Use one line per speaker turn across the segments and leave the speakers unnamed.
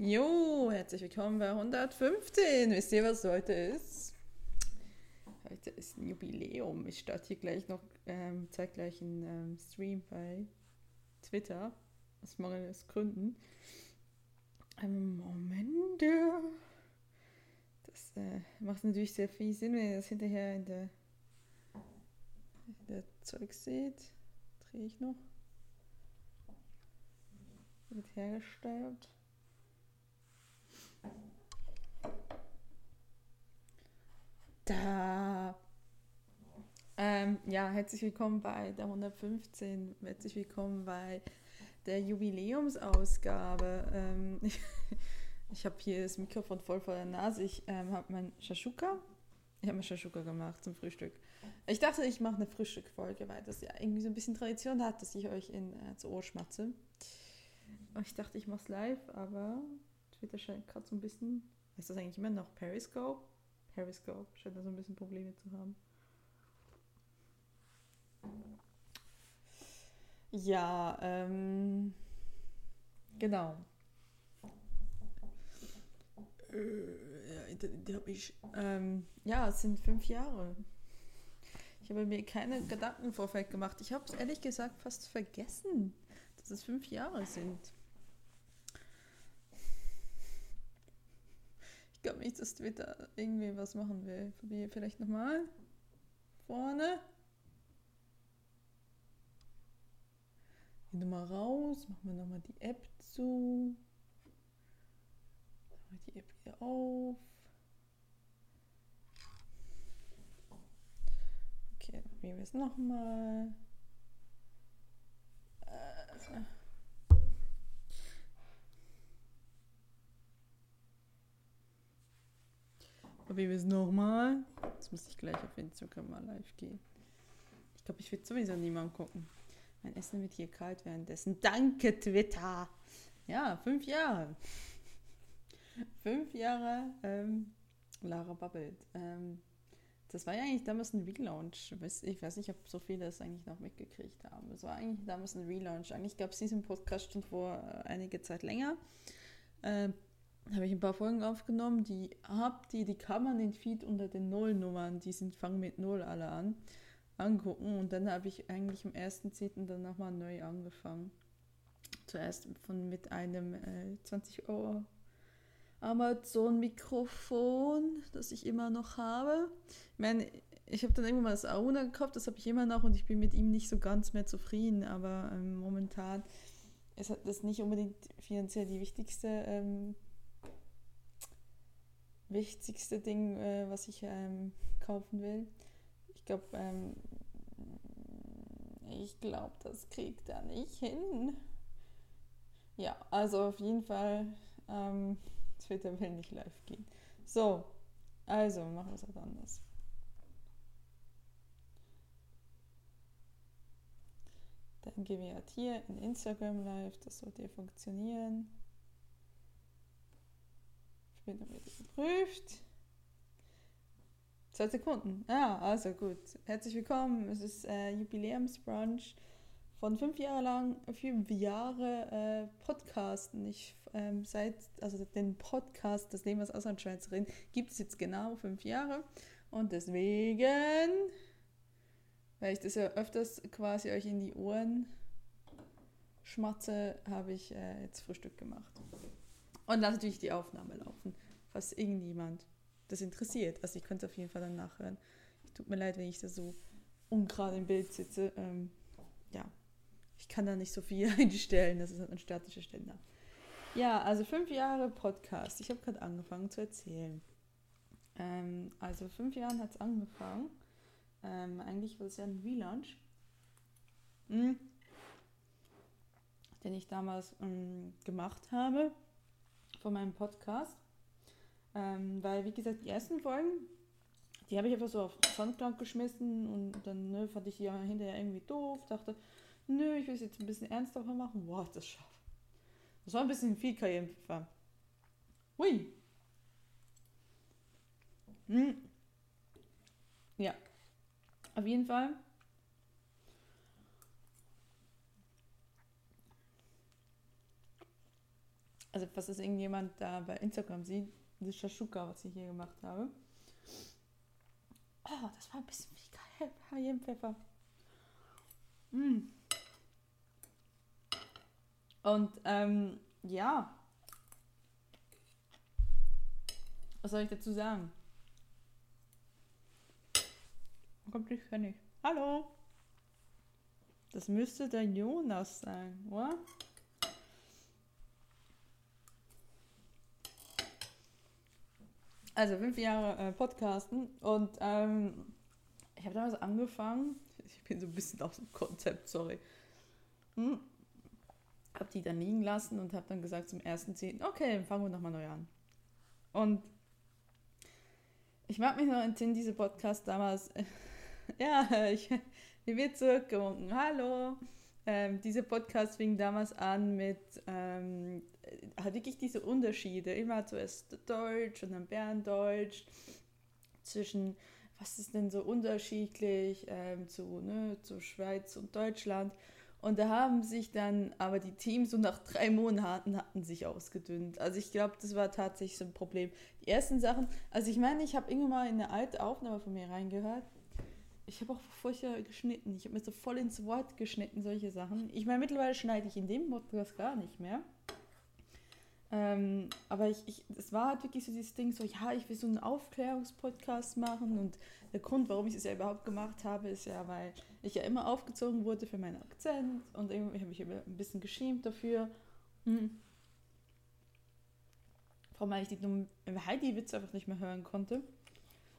Jo, herzlich willkommen bei 115. Wisst ihr, was heute ist? Heute ist ein Jubiläum. Ich starte hier gleich noch, ähm, zeige gleich einen ähm, Stream bei Twitter. Aus mangels Gründen. Ein Moment. Das äh, macht natürlich sehr viel Sinn, wenn ihr das hinterher in der, in der Zeug seht. Drehe ich noch. Wird hergestellt. Da. Ähm, ja, herzlich willkommen bei der 115. Herzlich willkommen bei der Jubiläumsausgabe. Ähm, ich ich habe hier das Mikrofon voll vor der Nase. Ich ähm, habe mein Shashuka. Ich habe mein Shashuka gemacht zum Frühstück. Ich dachte, ich mache eine Frühstückfolge, weil das ja irgendwie so ein bisschen Tradition hat, dass ich euch in, äh, zu Ohr schmatze. Und ich dachte, ich mache es live, aber Twitter scheint gerade so ein bisschen. Ist das eigentlich immer noch Periscope? Periscope scheint da so ein bisschen Probleme zu haben. Ja, ähm, genau. Äh, ja, ähm, ja, es sind fünf Jahre. Ich habe mir keine Gedanken Vorfeld gemacht. Ich habe es ehrlich gesagt fast vergessen, dass es fünf Jahre sind. Ich glaube nicht, dass Twitter irgendwie was machen will. Probiere vielleicht nochmal. Vorne. Geh nochmal raus. Machen wir nochmal die App zu. Machen wir die App wieder auf. Okay, probieren wir es nochmal. Äh. Probieren wir es nochmal. Jetzt muss ich gleich auf Instagram mal live gehen. Ich glaube, ich werde sowieso niemand gucken. Mein Essen wird hier kalt währenddessen. Danke, Twitter. Ja, fünf Jahre. fünf Jahre ähm, Lara babbelt. Ähm, das war ja eigentlich damals ein Relaunch. Ich weiß nicht, ob so viele das eigentlich noch mitgekriegt haben. Es war eigentlich damals ein Relaunch. Eigentlich gab es diesen Podcast schon vor äh, einige Zeit länger. Ähm, habe ich ein paar Folgen aufgenommen, die habt die, die kann man den Feed unter den Nullnummern, die sind fangen mit Null alle an, angucken und dann habe ich eigentlich am 1.10. dann nochmal neu angefangen. Zuerst von mit einem äh, 20 Euro Amazon-Mikrofon, das ich immer noch habe. Ich meine, ich habe dann irgendwann mal das Auna gekauft, das habe ich immer noch und ich bin mit ihm nicht so ganz mehr zufrieden, aber ähm, momentan ist das nicht unbedingt finanziell die wichtigste ähm, wichtigste Ding, äh, was ich ähm, kaufen will. Ich glaube, ähm, ich glaube, das kriegt er nicht hin. Ja, also auf jeden Fall, ähm, Twitter will nicht live gehen. So, also machen wir es halt anders. Dann gehen wir halt hier in Instagram live, das sollte funktionieren. Verbindung wird geprüft. Zwei Sekunden. Ja, also gut. Herzlich willkommen. Es ist äh, Jubiläumsbrunch von fünf Jahre lang, fünf Jahre äh, Podcasten. Ich ähm, seit, also den Podcast, das Leben als Auslandschweizerin, gibt es jetzt genau fünf Jahre. Und deswegen, weil ich das ja öfters quasi euch in die Ohren schmatze, habe ich äh, jetzt Frühstück gemacht. Und lass natürlich die Aufnahme laufen, falls irgendjemand das interessiert. Also ich könnte es auf jeden Fall dann nachhören. Tut mir leid, wenn ich da so ungerade im Bild sitze. Ähm, ja, ich kann da nicht so viel einstellen. Das ist halt ein statischer Ständer. Ja, also fünf Jahre Podcast. Ich habe gerade angefangen zu erzählen. Ähm, also fünf Jahren hat es angefangen. Ähm, eigentlich war es ja ein Relaunch. Mhm. Den ich damals ähm, gemacht habe von meinem Podcast. Ähm, weil, wie gesagt, die ersten Folgen, die habe ich einfach so auf Soundcloud geschmissen und dann ne, fand ich die ja hinterher irgendwie doof. Dachte, nö, ich will es jetzt ein bisschen ernster machen. Boah, das schafft. Das war ein bisschen viel Karrierepfeffer. Hui. Hm. Ja. Auf jeden Fall Also, was ist irgendjemand da bei Instagram sieht, das Shashuka, was ich hier gemacht habe. Oh, das war ein bisschen wie geil. Cayennepfeffer. Mm. Und ähm, ja. Was soll ich dazu sagen? Kommt nicht Pfennig. Hallo. Das müsste der Jonas sein, oder? Also fünf Jahre äh, Podcasten und ähm, ich habe damals angefangen, ich bin so ein bisschen aus dem Konzept, sorry. Hm. Habe die dann liegen lassen und habe dann gesagt zum ersten Zehn, okay, dann fangen wir nochmal neu an. Und ich mag mich noch entsinnen, diese Podcast damals, ja, ich, mir wird zurückgewunken, hallo. Ähm, dieser Podcast fing damals an mit ähm, hat wirklich diese Unterschiede, immer zuerst Deutsch und dann Berndeutsch, zwischen was ist denn so unterschiedlich ähm, zu, ne, zu Schweiz und Deutschland. Und da haben sich dann aber die Teams so nach drei Monaten hatten sich ausgedünnt. Also ich glaube, das war tatsächlich so ein Problem. Die ersten Sachen, also ich meine, ich habe irgendwann mal in eine alte Aufnahme von mir reingehört. Ich habe auch furchtbar geschnitten. Ich habe mir so voll ins Wort geschnitten, solche Sachen. Ich meine, mittlerweile schneide ich in dem Podcast gar nicht mehr. Ähm, aber ich, ich, es war halt wirklich so dieses Ding, so, ja, ich will so einen Aufklärungspodcast machen und der Grund, warum ich es ja überhaupt gemacht habe, ist ja, weil ich ja immer aufgezogen wurde für meinen Akzent und irgendwie habe ich immer ein bisschen geschämt dafür. Hm. Vor allem, weil ich die dummen Heidi-Witze einfach nicht mehr hören konnte.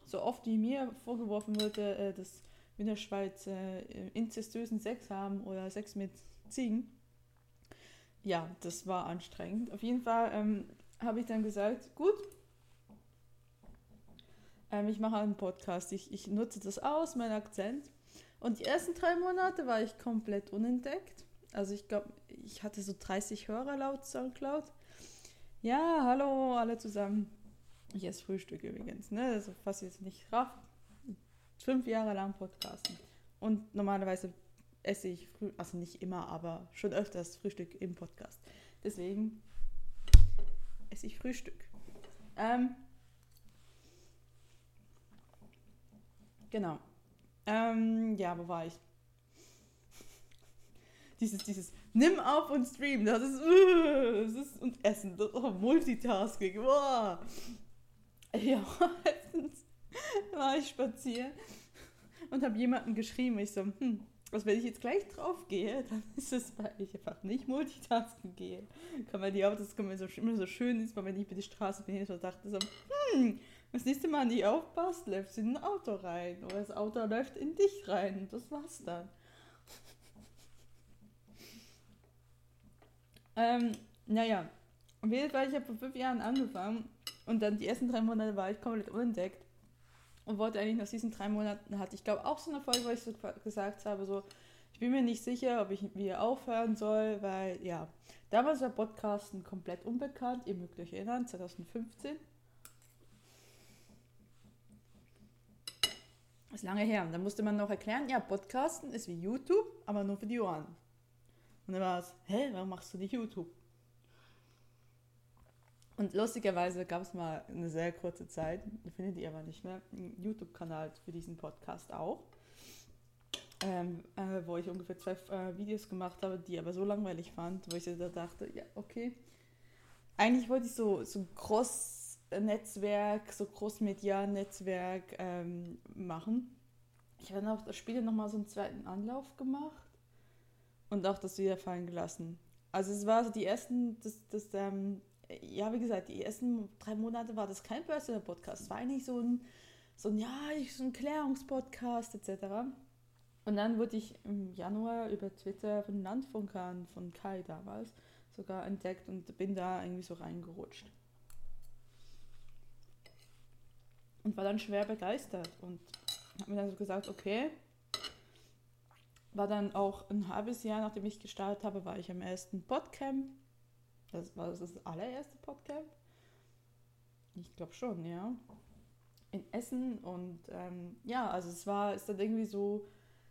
So oft wie mir vorgeworfen wurde, äh, dass wir in der Schweiz äh, inzestösen Sex haben oder Sex mit Ziegen ja, das war anstrengend. Auf jeden Fall ähm, habe ich dann gesagt, gut, ähm, ich mache einen Podcast. Ich, ich nutze das aus, meinen Akzent. Und die ersten drei Monate war ich komplett unentdeckt. Also ich glaube, ich hatte so 30 Hörer laut Soundcloud. Ja, hallo alle zusammen. Ich esse Frühstück übrigens, ne? Also was jetzt nicht raff. Fünf Jahre lang Podcasten. Und normalerweise esse ich, früh, also nicht immer, aber schon öfters Frühstück im Podcast. Deswegen esse ich Frühstück. Ähm, genau. Ähm, ja, wo war ich? Dieses, dieses, nimm auf und stream, das ist, uh, das ist und Essen, das, oh, Multitasking, wow. Ja, letztens war ich spazieren und habe jemanden geschrieben, ich so, hm, also wenn ich jetzt gleich drauf gehe, dann ist es, weil ich einfach nicht Multitasken gehe. Kann man die Autos, kann man so, immer so schön ist, weil wenn ich über die Straße bin, so dachte so, hm, das nächste Mal nicht aufpasst, läufst du in ein Auto rein. Oder das Auto läuft in dich rein. Und das war's dann. ähm, naja. Auf jeden Fall, ich habe vor fünf Jahren angefangen und dann die ersten drei Monate war ich komplett unentdeckt und wollte eigentlich nach diesen drei Monaten, hatte ich glaube auch so eine Folge, wo ich so gesagt habe, so, ich bin mir nicht sicher, ob ich wieder aufhören soll, weil ja, damals war Podcasten komplett unbekannt, ihr mögt euch erinnern, 2015. Das ist lange her. Da musste man noch erklären, ja, Podcasten ist wie YouTube, aber nur für die Ohren. Und dann war es, hä, warum machst du nicht YouTube? Und lustigerweise gab es mal eine sehr kurze Zeit, findet ihr aber nicht mehr, einen YouTube-Kanal für diesen Podcast auch, ähm, äh, wo ich ungefähr zwei äh, Videos gemacht habe, die aber so langweilig fand, wo ich da dachte, ja, okay. Eigentlich wollte ich so, so ein Cross-Netzwerk, so Cross-Media-Netzwerk ähm, machen. Ich habe dann auch das Spiel nochmal so einen zweiten Anlauf gemacht und auch das wieder fallen gelassen. Also es war so die ersten, das, das, ähm, ja, wie gesagt, die ersten drei Monate war das kein Personal Podcast. Es war eigentlich so ein, so ein, ja, so ein Klärungspodcast etc. Und dann wurde ich im Januar über Twitter von Landfunkern von Kai damals sogar entdeckt und bin da irgendwie so reingerutscht. Und war dann schwer begeistert und habe mir dann so gesagt, okay. War dann auch ein halbes Jahr, nachdem ich gestartet habe, war ich am ersten Podcamp das war das, das allererste Podcast? Ich glaube schon, ja. In Essen und ähm, ja, also es war, ist dann irgendwie so,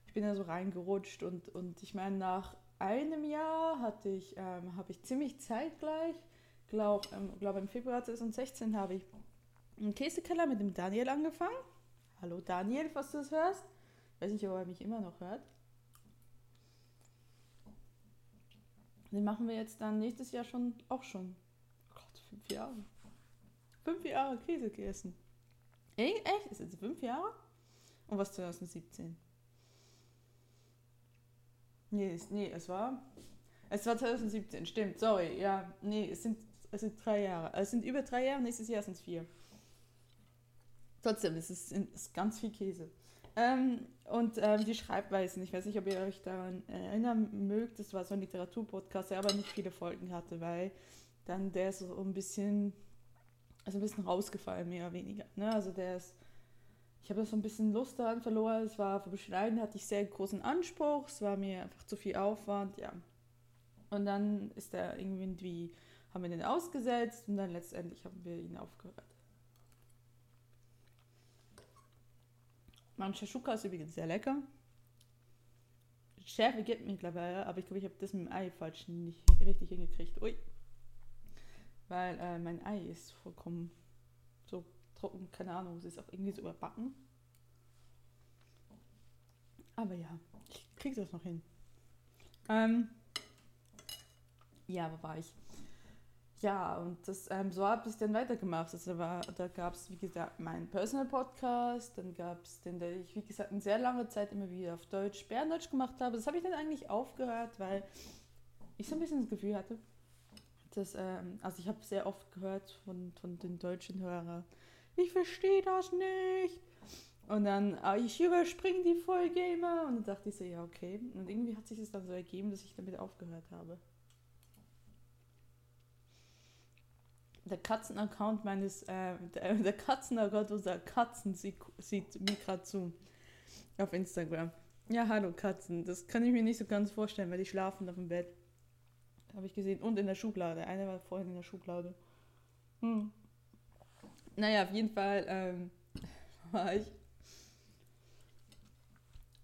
ich bin da so reingerutscht und, und ich meine, nach einem Jahr hatte ich, ähm, habe ich ziemlich zeitgleich glaube, ähm, glaub, im Februar 2016 habe ich im Käsekeller mit dem Daniel angefangen. Hallo Daniel, falls du das hörst. Weiß nicht, ob er mich immer noch hört. Den machen wir jetzt dann nächstes Jahr schon, auch schon. Oh Gott, fünf Jahre. Fünf Jahre Käse gegessen. Echt? Ist jetzt fünf Jahre? Und was 2017? Nee, es, nee, es war. Es war 2017, stimmt, sorry. Ja, nee, es sind, es sind drei Jahre. Es sind über drei Jahre, nächstes Jahr sind es vier. Trotzdem, es ist, es ist ganz viel Käse. Ähm, und ähm, die Schreibweisen, ich weiß nicht, ob ihr euch daran erinnern mögt, das war so ein Literaturpodcast, der aber nicht viele Folgen hatte, weil dann der ist so ein bisschen, also ein bisschen rausgefallen, mehr oder weniger. Ne? Also der ist, ich habe so ein bisschen Lust daran verloren, es war für Beschneiden, hatte ich sehr großen Anspruch, es war mir einfach zu viel Aufwand, ja. Und dann ist der irgendwie, haben wir den ausgesetzt und dann letztendlich haben wir ihn aufgehört. Mein Shashuka ist übrigens sehr lecker. Schärfe geht mittlerweile, aber ich glaube, ich habe das mit dem Ei falsch nicht richtig hingekriegt. Ui. Weil äh, mein Ei ist vollkommen so trocken, keine Ahnung, es ist auch irgendwie so überbacken. Aber ja, ich kriege das noch hin. Ähm, ja, wo war ich? Ja, und das, ähm, so habe ich dann weitergemacht. Also war, da gab es, wie gesagt, meinen Personal Podcast, dann gab es den, der ich, wie gesagt, in sehr langer Zeit immer wieder auf Deutsch, Berndeutsch gemacht habe. Das habe ich dann eigentlich aufgehört, weil ich so ein bisschen das Gefühl hatte, dass, ähm, also ich habe sehr oft gehört von, von den deutschen Hörern, ich verstehe das nicht. Und dann, ah, ich überspringe die Folge immer. Und dann dachte ich so, ja, okay. Und irgendwie hat sich das dann so ergeben, dass ich damit aufgehört habe. Der Katzenaccount meines, äh, der, der Katzenaccount unserer Katzen sieht, sieht mir gerade zu. Auf Instagram. Ja, hallo Katzen. Das kann ich mir nicht so ganz vorstellen, weil die schlafen auf dem Bett. Habe ich gesehen. Und in der Schublade. Eine war vorhin in der Schublade. Hm. Naja, auf jeden Fall ähm, war ich.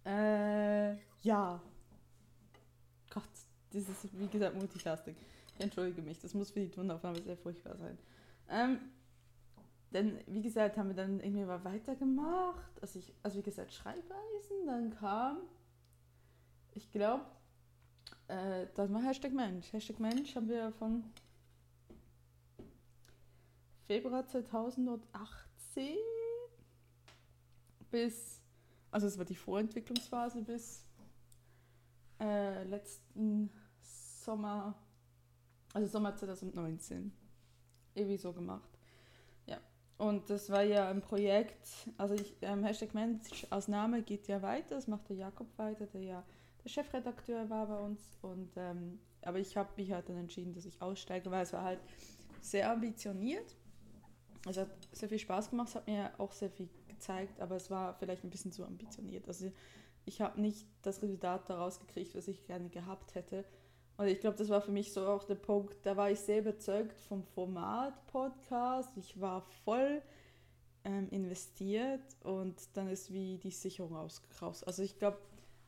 Äh, ja. Gott, das ist wie gesagt Multitasking. Entschuldige mich, das muss für die Tonaufnahme sehr furchtbar sein. Ähm, denn, wie gesagt, haben wir dann irgendwie mal weitergemacht. Also, ich, also wie gesagt, Schreibweisen. Dann kam, ich glaube, äh, das war Hashtag Mensch. Hashtag Mensch haben wir von Februar 2018 bis, also es war die Vorentwicklungsphase bis äh, letzten Sommer also Sommer 2019. Irgendwie so gemacht. Ja. Und das war ja ein Projekt, also ich, ähm, Hashtag Mensch als Name geht ja weiter, das macht der Jakob weiter, der ja der Chefredakteur war bei uns. Und, ähm, aber ich habe mich halt dann entschieden, dass ich aussteige, weil es war halt sehr ambitioniert. Es hat sehr viel Spaß gemacht, es hat mir auch sehr viel gezeigt, aber es war vielleicht ein bisschen zu ambitioniert. Also ich habe nicht das Resultat daraus gekriegt, was ich gerne gehabt hätte. Und ich glaube, das war für mich so auch der Punkt, da war ich sehr überzeugt vom Format Podcast. Ich war voll ähm, investiert und dann ist wie die Sicherung raus. Also ich glaube,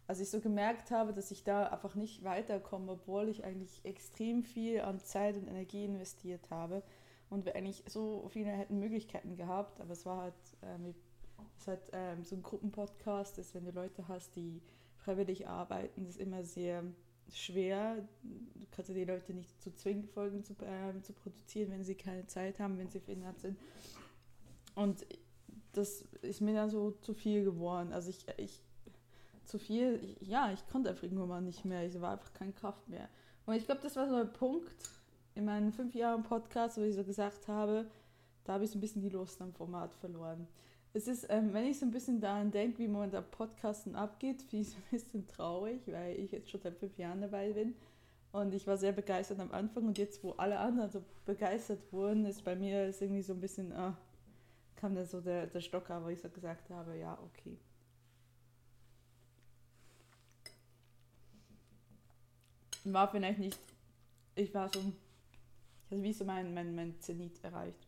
als ich so gemerkt habe, dass ich da einfach nicht weiterkomme, obwohl ich eigentlich extrem viel an Zeit und Energie investiert habe und wir eigentlich so viele hätten Möglichkeiten gehabt, aber es war halt, ähm, es halt ähm, so ein Gruppenpodcast ist, wenn du Leute hast, die freiwillig arbeiten, das ist immer sehr schwer. Du kannst die Leute nicht dazu zwingen, Folgen zu, äh, zu produzieren, wenn sie keine Zeit haben, wenn sie verhindert sind. Und das ist mir dann so zu viel geworden. Also ich, ich zu viel, ich, ja, ich konnte einfach irgendwann nicht mehr. Ich war einfach keine Kraft mehr. Und ich glaube, das war so ein Punkt in meinen fünf Jahren Podcast, wo ich so gesagt habe, da habe ich so ein bisschen die Lust am Format verloren es ist, ähm, wenn ich so ein bisschen daran denke, wie man da Podcasten abgeht, finde ich es ein bisschen traurig, weil ich jetzt schon seit fünf Jahren dabei bin. Und ich war sehr begeistert am Anfang und jetzt, wo alle anderen so begeistert wurden, ist bei mir ist irgendwie so ein bisschen, ah, kam da so der, der Stocker, wo ich so gesagt habe, ja, okay. War vielleicht nicht, ich war so, ich hatte wie so mein, mein, mein Zenit erreicht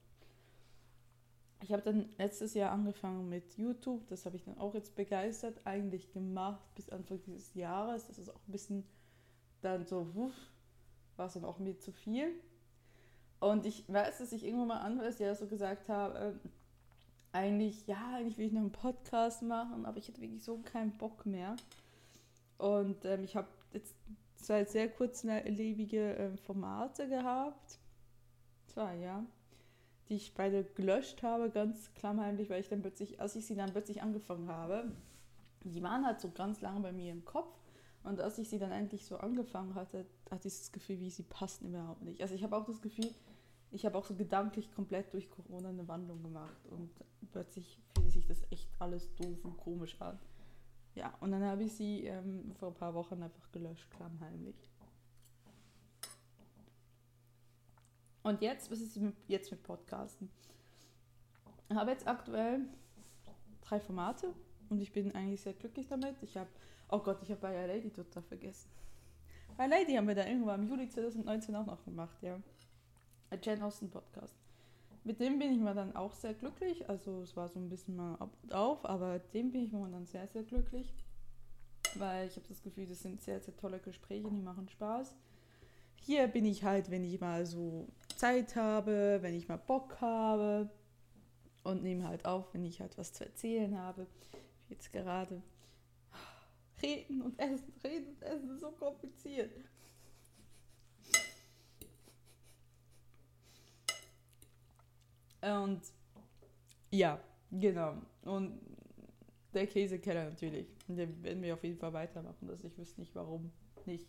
ich habe dann letztes Jahr angefangen mit YouTube, das habe ich dann auch jetzt begeistert eigentlich gemacht bis Anfang dieses Jahres. Das ist auch ein bisschen dann so, wuff, war es dann auch mir zu viel. Und ich weiß, dass ich irgendwann mal anderes Jahr so gesagt habe, ähm, eigentlich, ja, eigentlich will ich noch einen Podcast machen, aber ich hatte wirklich so keinen Bock mehr. Und ähm, ich habe jetzt zwei sehr kurzlebige äh, Formate gehabt. Zwei, ja. Die ich beide gelöscht habe, ganz klammheimlich, weil ich dann plötzlich, als ich sie dann plötzlich angefangen habe, die waren halt so ganz lange bei mir im Kopf. Und als ich sie dann endlich so angefangen hatte, hatte ich das Gefühl, wie sie passten überhaupt nicht. Also ich habe auch das Gefühl, ich habe auch so gedanklich komplett durch Corona eine Wandlung gemacht und plötzlich fühlt sich das echt alles doof und komisch an. Ja, und dann habe ich sie ähm, vor ein paar Wochen einfach gelöscht, klammheimlich. Und jetzt, was ist jetzt mit Podcasten? Ich habe jetzt aktuell drei Formate und ich bin eigentlich sehr glücklich damit. Ich habe, oh Gott, ich habe bei Lady total vergessen. Bei Lady haben wir da irgendwann im Juli 2019 auch noch gemacht, ja. Ein Jane Austen Podcast. Mit dem bin ich mal dann auch sehr glücklich. Also es war so ein bisschen mal ab und auf, aber dem bin ich momentan sehr, sehr glücklich. Weil ich habe das Gefühl, das sind sehr, sehr tolle Gespräche, die machen Spaß. Hier bin ich halt, wenn ich mal so Zeit habe, wenn ich mal Bock habe und nehme halt auf, wenn ich halt was zu erzählen habe. Jetzt gerade. Reden und essen, reden und essen ist so kompliziert. Und ja, genau. Und der Käsekeller natürlich. Den werden wir auf jeden Fall weitermachen. Also ich wüsste nicht, warum nicht.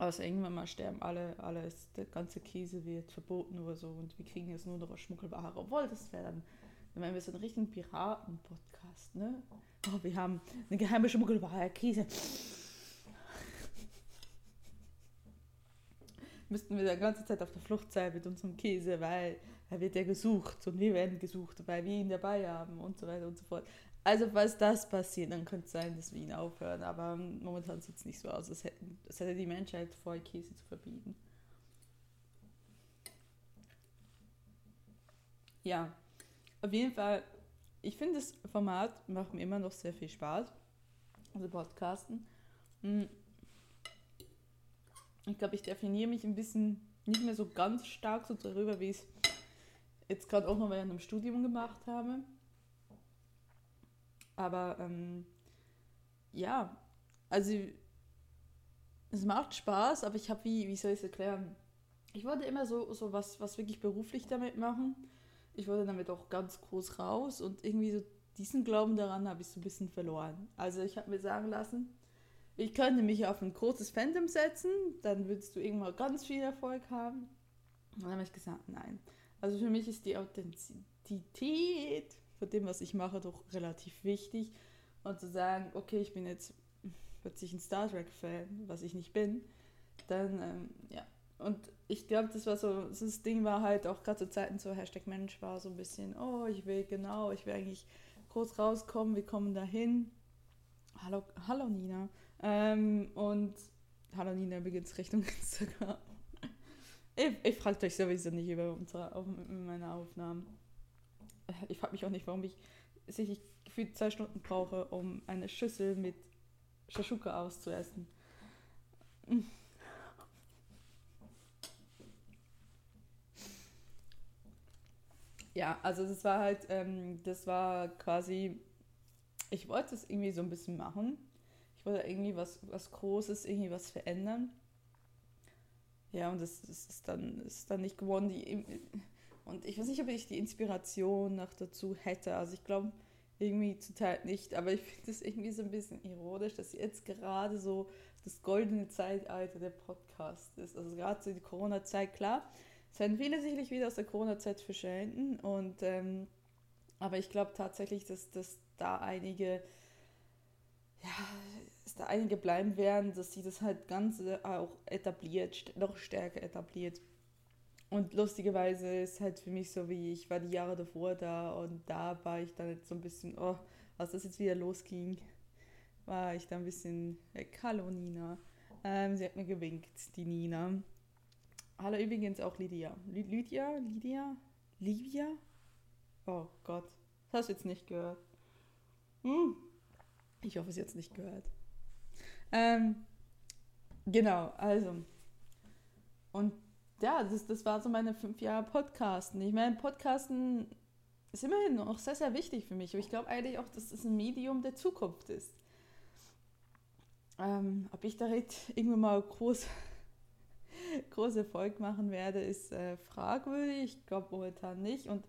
Außer irgendwann mal sterben alle, alles, der ganze Käse wird verboten oder so und wir kriegen jetzt nur noch Schmuggelware. Obwohl, das wäre dann, wären wir so ein richtigen Piraten-Podcast, ne? Oh, wir haben eine geheime Schmuggelware, Käse. Müssten wir die ganze Zeit auf der Flucht sein mit unserem Käse, weil er wird ja gesucht und wir werden gesucht, weil wir ihn dabei haben und so weiter und so fort. Also falls das passiert, dann könnte es sein, dass wir ihn aufhören. Aber momentan sieht es nicht so aus, als, hätten, als hätte die Menschheit vor, Käse zu verbieten. Ja, auf jeden Fall, ich finde das Format macht mir immer noch sehr viel Spaß. Also Podcasten. Hm. Ich glaube, ich definiere mich ein bisschen nicht mehr so ganz stark so darüber, wie ich es jetzt gerade auch noch während dem Studium gemacht habe. Aber ähm, ja, also es macht Spaß, aber ich habe, wie, wie soll ich es erklären? Ich wollte immer so, so was, was wirklich beruflich damit machen. Ich wollte damit auch ganz groß raus und irgendwie so diesen Glauben daran habe ich so ein bisschen verloren. Also ich habe mir sagen lassen, ich könnte mich auf ein großes Fandom setzen, dann würdest du irgendwann ganz viel Erfolg haben. Und dann habe ich gesagt, nein. Also für mich ist die Authentizität von dem, was ich mache, doch relativ wichtig. Und zu sagen, okay, ich bin jetzt plötzlich ein Star Trek-Fan, was ich nicht bin, dann, ähm, ja. Und ich glaube, das war so, das Ding war halt auch gerade zu Zeiten so, Hashtag Mensch war so ein bisschen, oh, ich will genau, ich will eigentlich groß rauskommen, wir kommen dahin. Hallo, hallo Nina. Ähm, und hallo Nina übrigens Richtung Instagram. Ich, ich frage euch sowieso nicht über unsere, auf, meine Aufnahmen. Ich frage mich auch nicht, warum ich sich gefühlt zwei Stunden brauche, um eine Schüssel mit Shashuka auszuessen. Ja, also das war halt, ähm, das war quasi, ich wollte es irgendwie so ein bisschen machen. Ich wollte irgendwie was, was Großes, irgendwie was verändern. Ja, und das, das ist, dann, ist dann nicht geworden. Die, und ich weiß nicht, ob ich die Inspiration noch dazu hätte. Also ich glaube irgendwie zuteil nicht, aber ich finde es irgendwie so ein bisschen ironisch, dass jetzt gerade so das goldene Zeitalter der Podcast ist. Also gerade so die Corona-Zeit, klar, es werden viele sicherlich wieder aus der Corona-Zeit verschwinden. Und ähm, aber ich glaube tatsächlich, dass, dass da einige ja, dass da einige bleiben werden, dass sie das halt ganz auch etabliert, noch stärker etabliert. Und lustigerweise ist halt für mich so, wie ich war die Jahre davor da und da war ich dann jetzt so ein bisschen, oh, als das jetzt wieder losging, war ich da ein bisschen weg. Hallo Nina. Ähm, sie hat mir gewinkt, die Nina. Hallo übrigens auch Lydia. Lydia? Lydia? Livia? Oh Gott. Das hast du jetzt nicht gehört. Hm. Ich hoffe, es nicht gehört. Ähm, genau, also. Und ja, das, das war so meine fünf Jahre Podcasten. Ich meine, Podcasten ist immerhin noch sehr, sehr wichtig für mich. Aber ich glaube eigentlich auch, dass es ein Medium der Zukunft ist. Ähm, ob ich damit irgendwann mal groß, groß Erfolg machen werde, ist äh, fragwürdig. Ich glaube momentan nicht. Und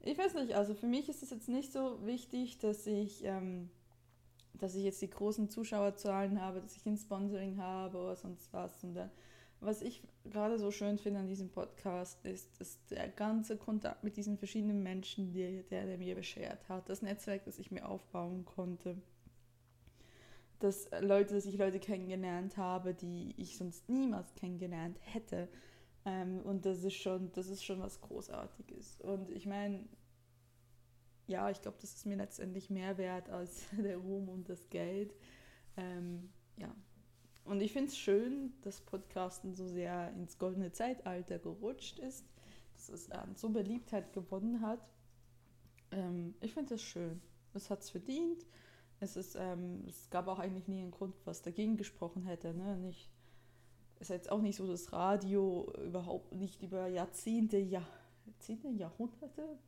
ich weiß nicht, also für mich ist es jetzt nicht so wichtig, dass ich, ähm, dass ich jetzt die großen Zuschauerzahlen habe, dass ich ein Sponsoring habe oder sonst was. Und dann was ich gerade so schön finde an diesem Podcast ist, dass der ganze Kontakt mit diesen verschiedenen Menschen, die, der, der mir beschert hat, das Netzwerk, das ich mir aufbauen konnte, dass Leute, dass ich Leute kennengelernt habe, die ich sonst niemals kennengelernt hätte. Ähm, und das ist schon, das ist schon was Großartiges. Und ich meine, ja, ich glaube, das ist mir letztendlich mehr wert als der Ruhm und das Geld. Ähm, ja, und ich finde es schön, dass Podcasten so sehr ins goldene Zeitalter gerutscht ist, dass es ähm, so Beliebtheit gewonnen hat. Ähm, ich finde es schön. Es hat es verdient. Es, ist, ähm, es gab auch eigentlich nie einen Grund, was dagegen gesprochen hätte. Ne? Nicht, es ist jetzt auch nicht so, dass Radio überhaupt nicht über Jahrzehnte, Jahr, Jahrzehnte, Jahrhunderte,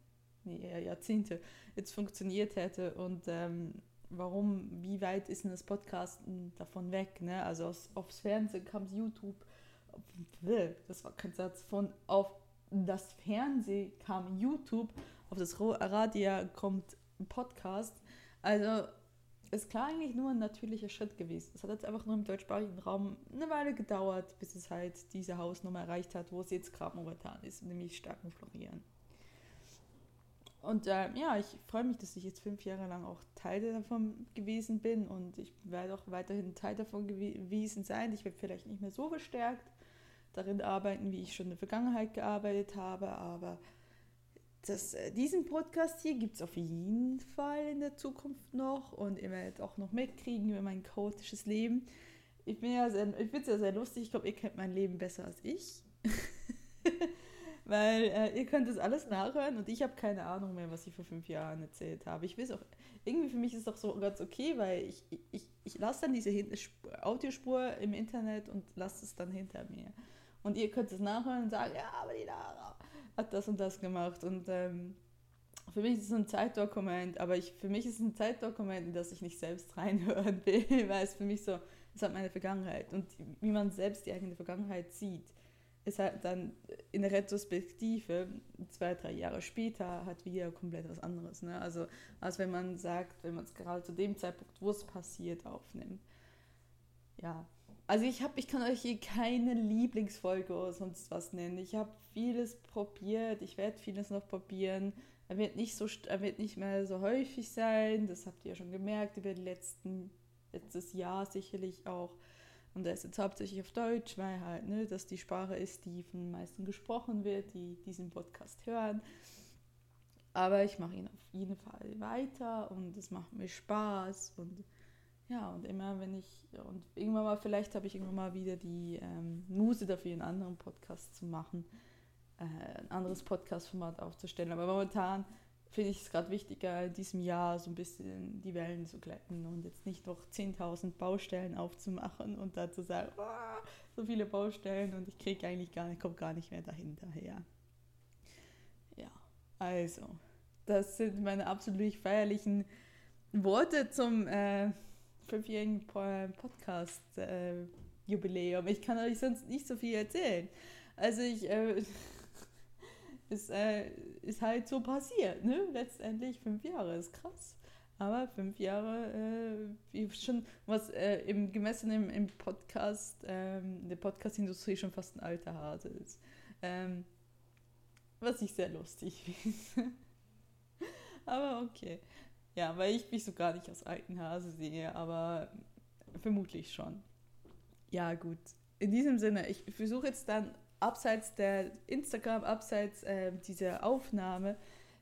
nee, Jahrzehnte jetzt funktioniert hätte. Und ähm, warum, wie weit ist denn das Podcasten davon weg? Ne? Also aus, aufs Fernsehen kam YouTube, das war kein Satz, von auf das Fernsehen kam YouTube, auf das Radio kommt Podcast. Also ist klar eigentlich nur ein natürlicher Schritt gewesen. Es hat jetzt einfach nur im deutschsprachigen Raum eine Weile gedauert, bis es halt diese Hausnummer erreicht hat, wo es jetzt gerade momentan ist, nämlich starken Florieren. Und äh, ja, ich freue mich, dass ich jetzt fünf Jahre lang auch Teil davon gewesen bin und ich werde auch weiterhin Teil davon gewesen sein. Ich werde vielleicht nicht mehr so verstärkt darin arbeiten, wie ich schon in der Vergangenheit gearbeitet habe, aber das, äh, diesen Podcast hier gibt es auf jeden Fall in der Zukunft noch und ihr werdet auch noch mitkriegen über mein chaotisches Leben. Ich, ja ich finde es ja sehr lustig, ich glaube, ihr kennt mein Leben besser als ich. weil äh, ihr könnt das alles nachhören und ich habe keine Ahnung mehr, was ich vor fünf Jahren erzählt habe. Ich weiß auch, irgendwie für mich ist es doch so ganz okay, weil ich, ich, ich lasse dann diese Audiospur im Internet und lasse es dann hinter mir. Und ihr könnt es nachhören und sagen, ja, aber die Lara hat das und das gemacht. Und ähm, für mich ist es ein Zeitdokument, aber ich, für mich ist es ein Zeitdokument, in das ich nicht selbst reinhören will, weil es für mich so, es hat meine Vergangenheit. Und wie man selbst die eigene Vergangenheit sieht, ist halt dann in der Retrospektive, zwei, drei Jahre später, hat wieder komplett was anderes. Ne? Also, als wenn man sagt, wenn man es gerade zu dem Zeitpunkt, wo es passiert, aufnimmt. Ja. Also ich habe, ich kann euch hier keine Lieblingsfolge oder sonst was nennen. Ich habe vieles probiert, ich werde vieles noch probieren. Er wird nicht so, er wird nicht mehr so häufig sein. Das habt ihr ja schon gemerkt über die letzten, letztes Jahr sicherlich auch. Und er ist jetzt hauptsächlich auf Deutsch, weil halt, ne, das die Sprache ist, die von den meisten gesprochen wird, die diesen Podcast hören. Aber ich mache ihn auf jeden Fall weiter und es macht mir Spaß und ja, und immer wenn ich, und irgendwann mal, vielleicht habe ich irgendwann mal wieder die ähm, Muse dafür, einen anderen Podcast zu machen, äh, ein anderes Podcast-Format aufzustellen. Aber momentan finde ich es gerade wichtiger, in diesem Jahr so ein bisschen die Wellen zu glätten und jetzt nicht noch 10.000 Baustellen aufzumachen und da zu sagen, oh, so viele Baustellen und ich kriege eigentlich gar nicht, komme gar nicht mehr dahinterher. Ja, also, das sind meine absolut feierlichen Worte zum äh, fünfjährigen Podcast-Jubiläum. Äh, ich kann euch sonst nicht so viel erzählen. Also ich... Äh, ist, äh, ist halt so passiert, ne? Letztendlich fünf Jahre, ist krass. Aber fünf Jahre, äh, schon was äh, im gemessen im, im Podcast, ähm, der Podcast-Industrie schon fast ein alter Hase ist. Ähm, was ich sehr lustig finde. aber okay. Ja, weil ich mich so gar nicht als alten Hase sehe, aber vermutlich schon. Ja, gut. In diesem Sinne, ich versuche jetzt dann abseits der Instagram, abseits äh, dieser Aufnahme,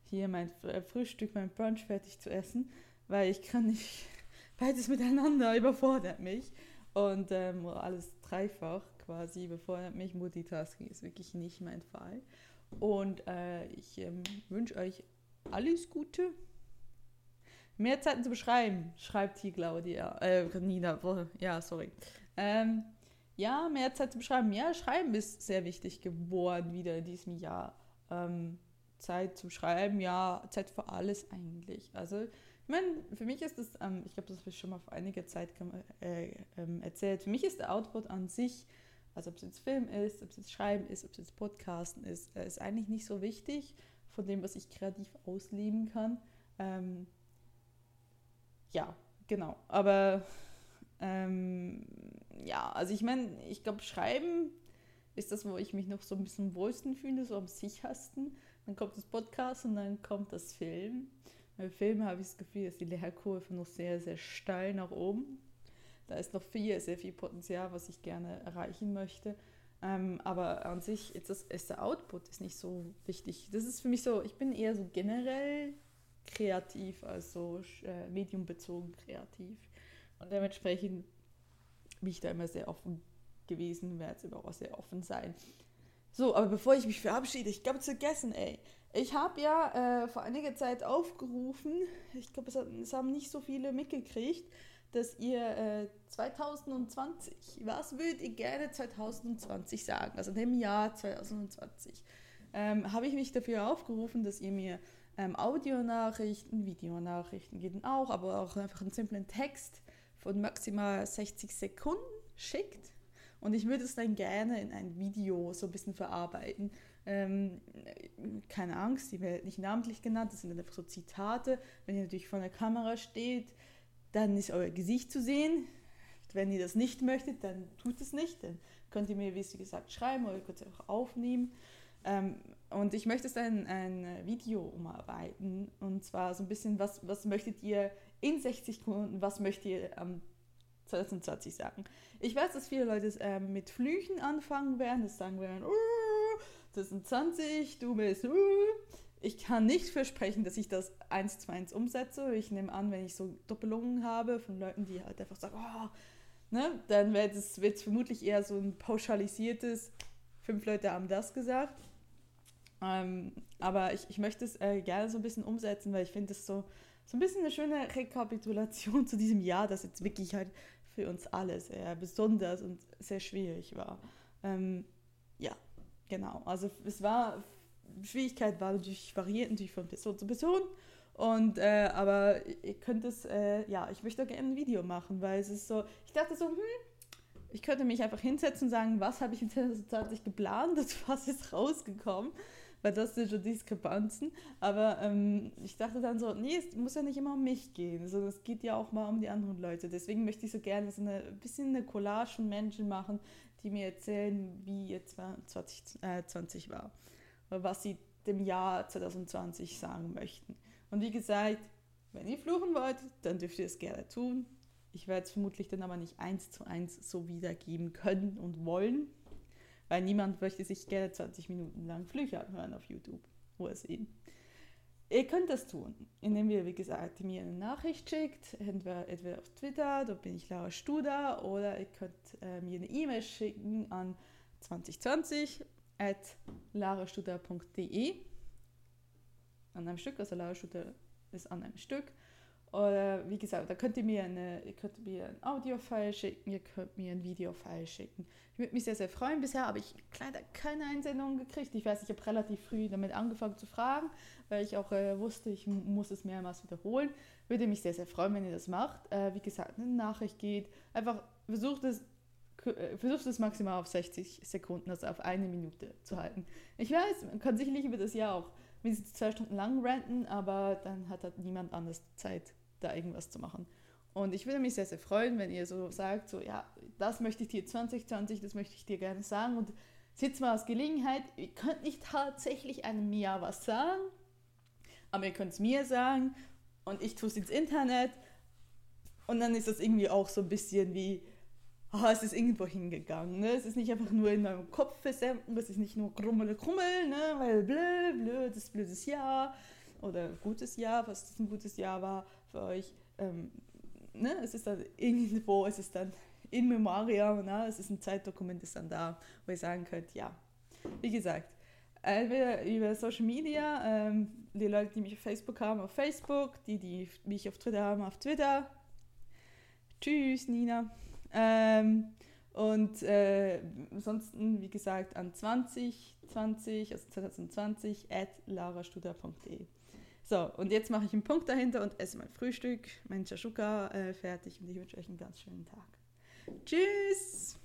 hier mein äh, Frühstück, mein Brunch fertig zu essen, weil ich kann nicht, beides miteinander überfordert mich und ähm, alles dreifach quasi überfordert mich. Multitasking ist wirklich nicht mein Fall. Und äh, ich ähm, wünsche euch alles Gute. Mehr Zeiten zu beschreiben, schreibt hier Claudia, äh, Nina, ja, sorry. Ähm, ja, mehr Zeit zum Schreiben. Ja, Schreiben ist sehr wichtig geworden wieder in diesem Jahr. Ähm, Zeit zum Schreiben, ja, Zeit für alles eigentlich. Also, ich meine, für mich ist das, ähm, ich glaube, das habe ich schon mal vor einiger Zeit äh, ähm, erzählt, für mich ist der Output an sich, also ob es jetzt Film ist, ob es jetzt Schreiben ist, ob es jetzt Podcasten ist, äh, ist eigentlich nicht so wichtig von dem, was ich kreativ ausleben kann. Ähm, ja, genau. Aber ähm, ja, also ich meine, ich glaube, Schreiben ist das, wo ich mich noch so ein bisschen wohlsten fühle, so am sichersten. Dann kommt das Podcast und dann kommt das Film. Bei Film habe ich das Gefühl, dass die Lehrkurve noch sehr, sehr steil nach oben. Da ist noch viel, sehr viel Potenzial, was ich gerne erreichen möchte. Ähm, aber an sich ist, das, ist der Output ist nicht so wichtig. Das ist für mich so, ich bin eher so generell kreativ, also äh, mediumbezogen kreativ. Und dementsprechend bin ich da immer sehr offen gewesen, werde jetzt immer auch sehr offen sein. So, aber bevor ich mich verabschiede, ich glaube vergessen, ey. Ich habe ja äh, vor einiger Zeit aufgerufen, ich glaube, es, es, haben nicht so viele mitgekriegt, dass ihr äh, 2020, was würdet ihr gerne 2020 sagen? Also in dem Jahr 2020 ähm, habe ich mich dafür aufgerufen, dass ihr mir ähm, Audionachrichten, Videonachrichten gehen auch, aber auch einfach einen simplen Text von maximal 60 Sekunden schickt. Und ich würde es dann gerne in ein Video so ein bisschen verarbeiten. Ähm, keine Angst, die werden nicht namentlich genannt, das sind dann einfach so Zitate. Wenn ihr natürlich vor der Kamera steht, dann ist euer Gesicht zu sehen. Wenn ihr das nicht möchtet, dann tut es nicht. Dann könnt ihr mir, wie gesagt, schreiben oder ihr könnt es einfach aufnehmen. Ähm, und ich möchte es dann ein Video umarbeiten. Und zwar so ein bisschen, was, was möchtet ihr in 60 Sekunden, was möchtet ihr am 2020 sagen? Ich weiß, dass viele Leute äh, mit Flüchen anfangen werden, das sagen werden, uh, 2020, du bist, uh. Ich kann nicht versprechen, dass ich das eins zu eins umsetze. Ich nehme an, wenn ich so Doppelungen habe von Leuten, die halt einfach sagen, oh, ne, dann wird es, wird es vermutlich eher so ein pauschalisiertes, fünf Leute haben das gesagt. Ähm, aber ich, ich möchte es äh, gerne so ein bisschen umsetzen, weil ich finde es so, so ein bisschen eine schöne Rekapitulation zu diesem Jahr, das jetzt wirklich halt für uns alle sehr besonders und sehr schwierig war. Ähm, ja, genau. Also es war, Schwierigkeit war natürlich, variiert natürlich von Person zu Person. Und, äh, aber ihr könnt es, äh, ja, ich möchte gerne ein Video machen, weil es ist so, ich dachte so, hm, ich könnte mich einfach hinsetzen und sagen, was habe ich in 2020 geplant und was ist rausgekommen weil das sind schon Diskrepanzen. Aber ähm, ich dachte dann so, nee, es muss ja nicht immer um mich gehen, sondern es geht ja auch mal um die anderen Leute. Deswegen möchte ich so gerne so eine ein bisschen eine Collage von Menschen machen, die mir erzählen, wie ihr 2020 äh, war. Oder was sie dem Jahr 2020 sagen möchten. Und wie gesagt, wenn ihr fluchen wollt, dann dürft ihr es gerne tun. Ich werde es vermutlich dann aber nicht eins zu eins so wiedergeben können und wollen weil niemand möchte sich gerne 20 Minuten lang Flüche anhören auf YouTube oder sehen. Ihr könnt das tun, indem ihr, wie gesagt, mir eine Nachricht schickt, entweder, entweder auf Twitter, da bin ich Laura Studer, oder ihr könnt äh, mir eine E-Mail schicken an 2020 at larastuder.de an einem Stück, also Laura Studer ist an einem Stück. Oder wie gesagt, da könnt ihr mir, eine, ihr könnt mir ein Audio-File schicken, ihr könnt mir ein Video-File schicken. Ich würde mich sehr, sehr freuen. Bisher habe ich leider keine Einsendungen gekriegt. Ich weiß, ich habe relativ früh damit angefangen zu fragen, weil ich auch äh, wusste, ich muss es mehrmals wiederholen. Würde mich sehr, sehr freuen, wenn ihr das macht. Äh, wie gesagt, eine Nachricht geht. Einfach versucht es äh, versucht es maximal auf 60 Sekunden, also auf eine Minute zu halten. Ich weiß, man kann sicherlich über das Jahr auch mindestens zwei Stunden lang ranten, aber dann hat halt niemand anders Zeit da irgendwas zu machen. Und ich würde mich sehr, sehr freuen, wenn ihr so sagt, so ja, das möchte ich dir 2020, das möchte ich dir gerne sagen. Und sitzt mal als Gelegenheit, ihr könnt nicht tatsächlich einem Jahr was sagen, aber ihr könnt es mir sagen und ich tue es ins Internet. Und dann ist das irgendwie auch so ein bisschen wie, oh, es ist irgendwo hingegangen. Ne? Es ist nicht einfach nur in meinem Kopf versenken, es ist nicht nur Krummel, Krummel, ne? weil blöd, blöd, das blödes Jahr oder gutes Jahr, was das ein gutes Jahr war für euch. Ähm, ne? Es ist dann irgendwo, es ist dann in Memoriam, ne? es ist ein Zeitdokument, ist dann da, wo ihr sagen könnt, ja, wie gesagt, entweder über Social Media, ähm, die Leute, die mich auf Facebook haben, auf Facebook, die, die mich auf Twitter haben, auf Twitter. Tschüss, Nina. Ähm, Und äh, ansonsten, wie gesagt, an 2020, also 2020, at larastuder.de. So, und jetzt mache ich einen Punkt dahinter und esse mein Frühstück, mein Shashuka äh, fertig und ich wünsche euch einen ganz schönen Tag. Tschüss!